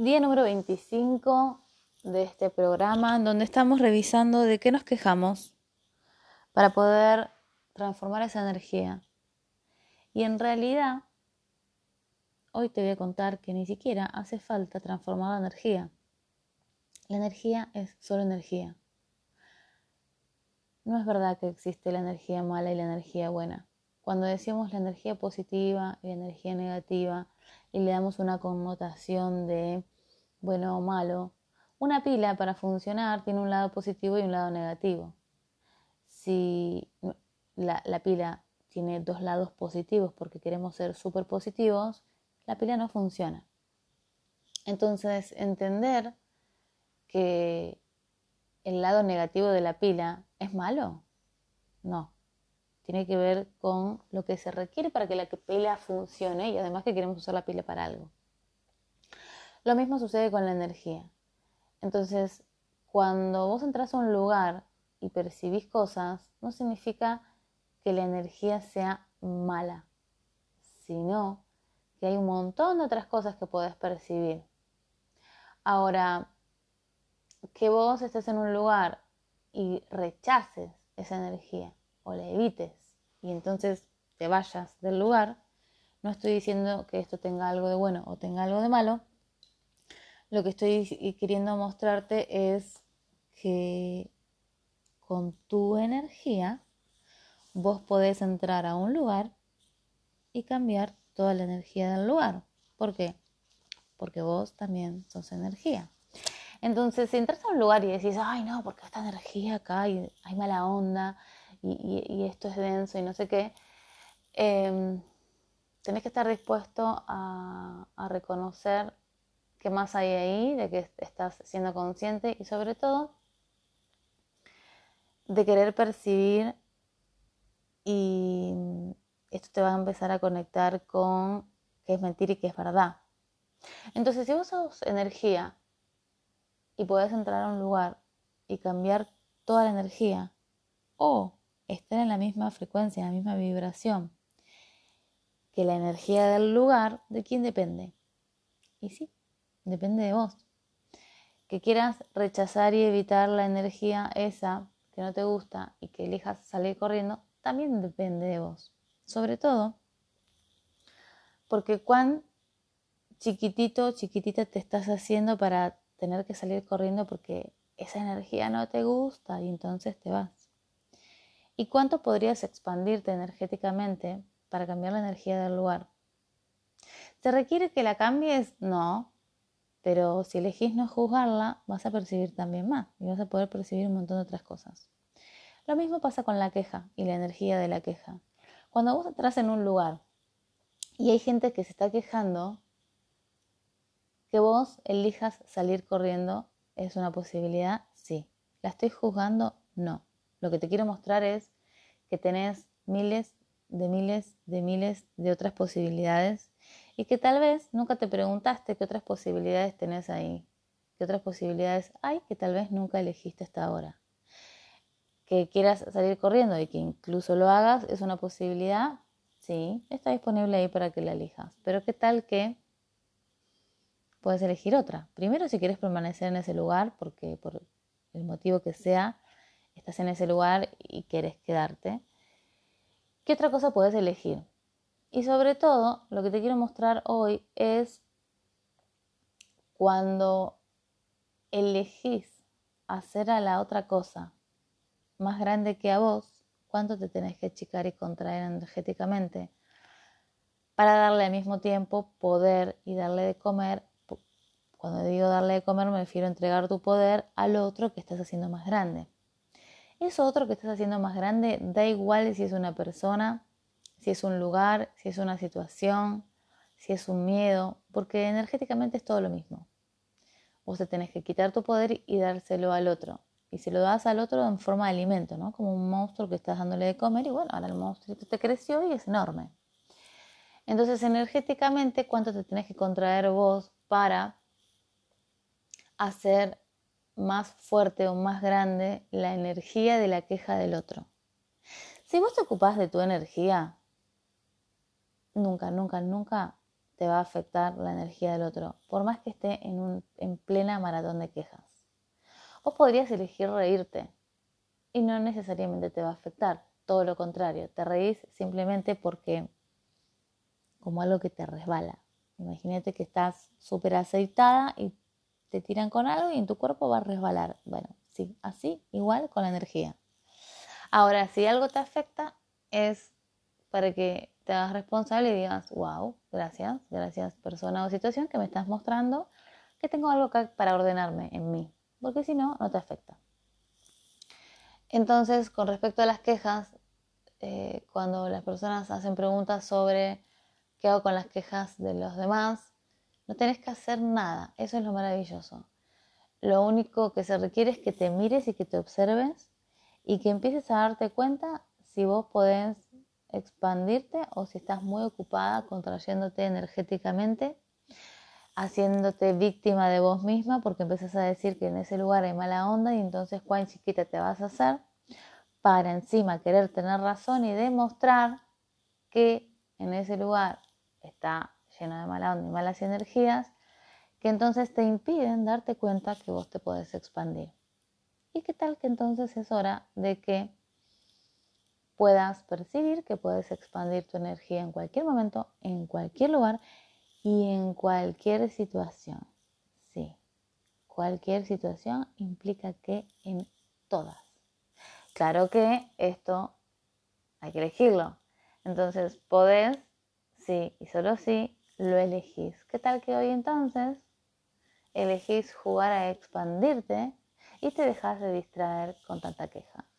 Día número 25 de este programa en donde estamos revisando de qué nos quejamos para poder transformar esa energía. Y en realidad, hoy te voy a contar que ni siquiera hace falta transformar la energía. La energía es solo energía. No es verdad que existe la energía mala y la energía buena. Cuando decimos la energía positiva y la energía negativa y le damos una connotación de bueno o malo, una pila para funcionar tiene un lado positivo y un lado negativo. Si la, la pila tiene dos lados positivos porque queremos ser súper positivos, la pila no funciona. Entonces, entender que el lado negativo de la pila es malo, no. Tiene que ver con lo que se requiere para que la pila funcione y además que queremos usar la pila para algo. Lo mismo sucede con la energía. Entonces, cuando vos entras a un lugar y percibís cosas, no significa que la energía sea mala, sino que hay un montón de otras cosas que podés percibir. Ahora, que vos estés en un lugar y rechaces esa energía o la evites y entonces te vayas del lugar, no estoy diciendo que esto tenga algo de bueno o tenga algo de malo, lo que estoy queriendo mostrarte es que con tu energía vos podés entrar a un lugar y cambiar toda la energía del lugar. ¿Por qué? Porque vos también sos energía. Entonces, si entras a un lugar y decís, ay no, porque esta energía acá y hay mala onda y, esto es denso y no sé qué, em, tenés que estar dispuesto a reconocer qué más hay ahí, de que estás siendo consciente y sobre todo de querer percibir y esto te va a empezar a conectar con qué es mentira y qué es verdad. Entonces, si vos sos energía y podés entrar a un lugar y cambiar toda la energía o estar en la misma frecuencia, en la misma vibración que la energía del lugar, ¿de quién depende? Y sí, depende de vos. Que quieras rechazar y evitar la energía esa que no te gusta y que elijas salir corriendo, también depende de vos. Sobre todo porque cuán chiquitito, chiquitita te estás haciendo para tener que salir corriendo porque esa energía no te gusta y entonces te vas. ¿Y cuánto podrías expandirte energéticamente para cambiar la energía del lugar? ¿Te requiere que la cambies? No, pero si elegís no juzgarla, vas a percibir también más y vas a poder percibir un montón de otras cosas. Lo mismo pasa con la queja y la energía de la queja. Cuando vos entras en un lugar y hay gente que se está quejando, que vos elijas salir corriendo es una posibilidad, sí. ¿La estoy juzgando? No. Lo que te quiero mostrar es que tenés miles de miles de miles de otras posibilidades y que tal vez nunca te preguntaste qué otras posibilidades tenés ahí, qué otras posibilidades hay que tal vez nunca elegiste hasta ahora. Que quieras salir corriendo y que incluso lo hagas es una posibilidad, sí, está disponible ahí para que la elijas. Pero qué tal que puedes elegir otra. Primero si quieres permanecer en ese lugar, porque por el motivo que sea, estás en ese lugar y quieres quedarte. ¿Qué otra cosa puedes elegir? Y sobre todo, lo que te quiero mostrar hoy es cuando elegís hacer a la otra cosa más grande que a vos, cuánto te tenés que achicar y contraer energéticamente para darle al mismo tiempo poder y darle de comer. Cuando digo darle de comer me refiero a entregar tu poder al otro que estás haciendo más grande. Eso otro que estás haciendo más grande da igual si es una persona, si es un lugar, si es una situación, si es un miedo, porque energéticamente es todo lo mismo. Vos te tenés que quitar tu poder y dárselo al otro. Y se lo das al otro en forma de alimento, ¿no? Como un monstruo que estás dándole de comer y bueno, ahora el monstruo te creció y es enorme. Entonces, energéticamente, ¿cuánto te tenés que contraer vos para hacer más fuerte o más grande la energía de la queja del otro? Si vos te ocupás de tu energía, nunca, nunca, nunca te va a afectar la energía del otro, por más que esté en, un, en plena maratón de quejas. O podrías elegir reírte y no necesariamente te va a afectar, todo lo contrario, te reís simplemente porque como algo que te resbala. Imagínate que estás súper aceitada y te tiran con algo y en tu cuerpo va a resbalar. Bueno, sí, así igual con la energía. Ahora, si algo te afecta, es para que te hagas responsable y digas, wow, gracias, gracias persona o situación que me estás mostrando que tengo algo para ordenarme en mí, porque si no, no te afecta. Entonces, con respecto a las quejas, eh, cuando las personas hacen preguntas sobre qué hago con las quejas de los demás, no tenés que hacer nada, eso es lo maravilloso. Lo único que se requiere es que te mires y que te observes y que empieces a darte cuenta si vos podés expandirte o si estás muy ocupada contrayéndote energéticamente, haciéndote víctima de vos misma porque empiezas a decir que en ese lugar hay mala onda y entonces cuán chiquita te vas a hacer para encima querer tener razón y demostrar que en ese lugar está lleno de mala onda y malas energías que entonces te impiden darte cuenta que vos te puedes expandir. ¿Y qué tal que entonces es hora de que puedas percibir que puedes expandir tu energía en cualquier momento, en cualquier lugar y en cualquier situación. Sí, cualquier situación implica que en todas. Claro que esto hay que elegirlo. Entonces, podés, sí y solo sí, lo elegís. ¿Qué tal que hoy entonces elegís jugar a expandirte y te dejas de distraer con tanta queja?